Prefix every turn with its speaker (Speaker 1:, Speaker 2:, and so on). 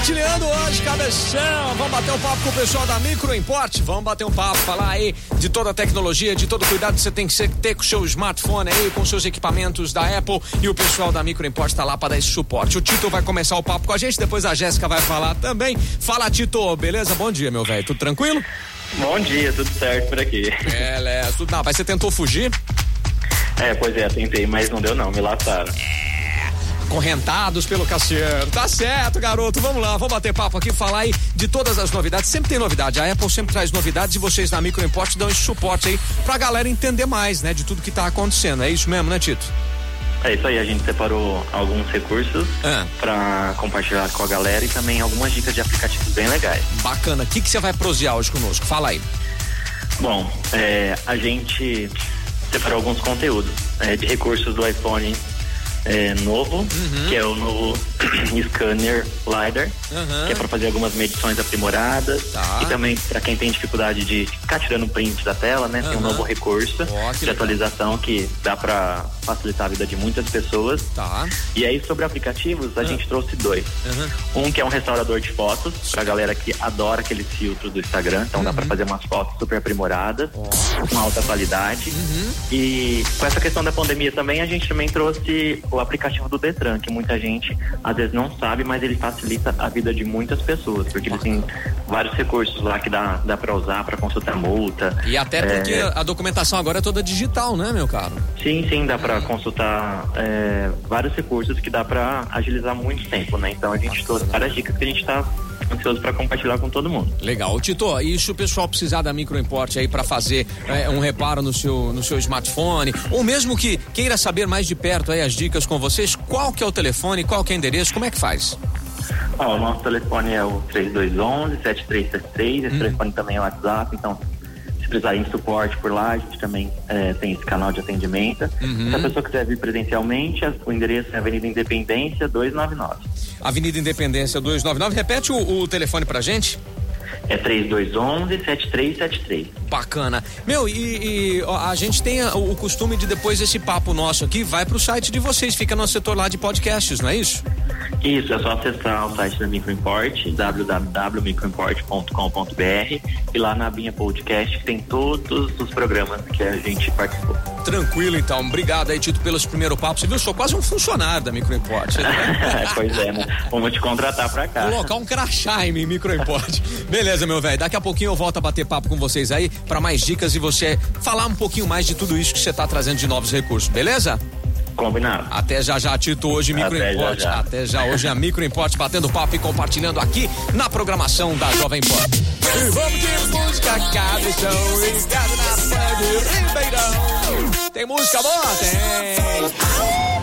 Speaker 1: compartilhando hoje, cabeção. Vamos bater um papo com o pessoal da Micro Import. Vamos bater um papo, falar aí de toda a tecnologia, de todo o cuidado que você tem que ter com o seu smartphone aí, com seus equipamentos da Apple. E o pessoal da Micro Import tá lá para dar esse suporte. O Tito vai começar o papo com a gente, depois a Jéssica vai falar também. Fala, Tito, beleza? Bom dia, meu velho. Tudo tranquilo?
Speaker 2: Bom dia, tudo certo por aqui.
Speaker 1: Beleza, tudo. Não, mas você tentou fugir?
Speaker 2: É, pois é, tentei, mas não deu não, me lataram.
Speaker 1: É correntados pelo Cassiano. Tá certo, garoto. Vamos lá, vamos bater papo aqui, falar aí de todas as novidades. Sempre tem novidade. A Apple sempre traz novidades e vocês na Micro Import dão esse suporte aí pra galera entender mais, né, de tudo que tá acontecendo. É isso mesmo, né, Tito?
Speaker 2: É isso aí, a gente separou alguns recursos ah. para compartilhar com a galera e também algumas dicas de aplicativos bem legais.
Speaker 1: Bacana. O que, que você vai prosear hoje conosco? Fala aí.
Speaker 2: Bom, é, a gente separou alguns conteúdos é, de recursos do iPhone é, novo, uhum. que é o novo scanner LiDAR, uhum. que é para fazer algumas medições aprimoradas. Tá. E também para quem tem dificuldade de ficar tirando print da tela, né? Uhum. Tem um novo recurso oh, de atualização que dá para facilitar a vida de muitas pessoas.
Speaker 1: Tá.
Speaker 2: E aí sobre aplicativos, a gente trouxe dois. Um que é um restaurador de fotos, pra galera que adora aqueles filtros do Instagram, então dá para fazer umas fotos super aprimoradas, oh. com alta qualidade. Uhum. E com essa questão da pandemia também, a gente também trouxe o aplicativo do Detran, que muita gente às vezes não sabe, mas ele facilita a vida de muitas pessoas, porque ele tem vários recursos lá que dá, dá para usar para consultar multa.
Speaker 1: E até porque é... a documentação agora é toda digital, né, meu caro?
Speaker 2: Sim, sim, dá para consultar é, vários recursos que dá para agilizar muito tempo, né? Então a gente trouxe várias dicas que a gente está ansioso para compartilhar com todo mundo.
Speaker 1: Legal. Tito, e se o pessoal precisar da microimporte aí para fazer é, um reparo no seu, no seu smartphone, ou mesmo que queira saber mais de perto aí as dicas com vocês, qual que é o telefone, qual que é o endereço, como é que faz?
Speaker 2: O nosso telefone é o 3211-7373, esse hum. telefone também é o WhatsApp, então precisarem de suporte por lá, a gente também é, tem esse canal de atendimento. Uhum. Se a pessoa quiser vir presencialmente, o endereço é Avenida Independência 299.
Speaker 1: Avenida Independência 299. Repete o, o telefone pra gente.
Speaker 2: É 3211-7373.
Speaker 1: Bacana. Meu, e, e ó, a gente tem o costume de depois desse papo nosso aqui, vai pro site de vocês, fica no setor lá de podcasts, não é isso?
Speaker 2: Isso, é só acessar o site da Microimport, www.microimport.com.br e lá na minha podcast tem todos os programas que a gente participou.
Speaker 1: Tranquilo, então. Obrigado aí, Tito, pelos primeiros papos. Você viu, eu sou quase um funcionário da Microimport.
Speaker 2: pois é, né? Vamos te contratar pra cá.
Speaker 1: Colocar um crachá em mim, Microimport. Beleza, meu velho. Daqui a pouquinho eu volto a bater papo com vocês aí para mais dicas e você falar um pouquinho mais de tudo isso que você tá trazendo de novos recursos, beleza?
Speaker 2: Combinado.
Speaker 1: Até já já, Tito, hoje Micro Até Já, já. Até já, hoje a Micro Import batendo papo e compartilhando aqui na programação da Jovem Pan. E vamos de música, cabeção, ligado na. Tem música boa? Tem.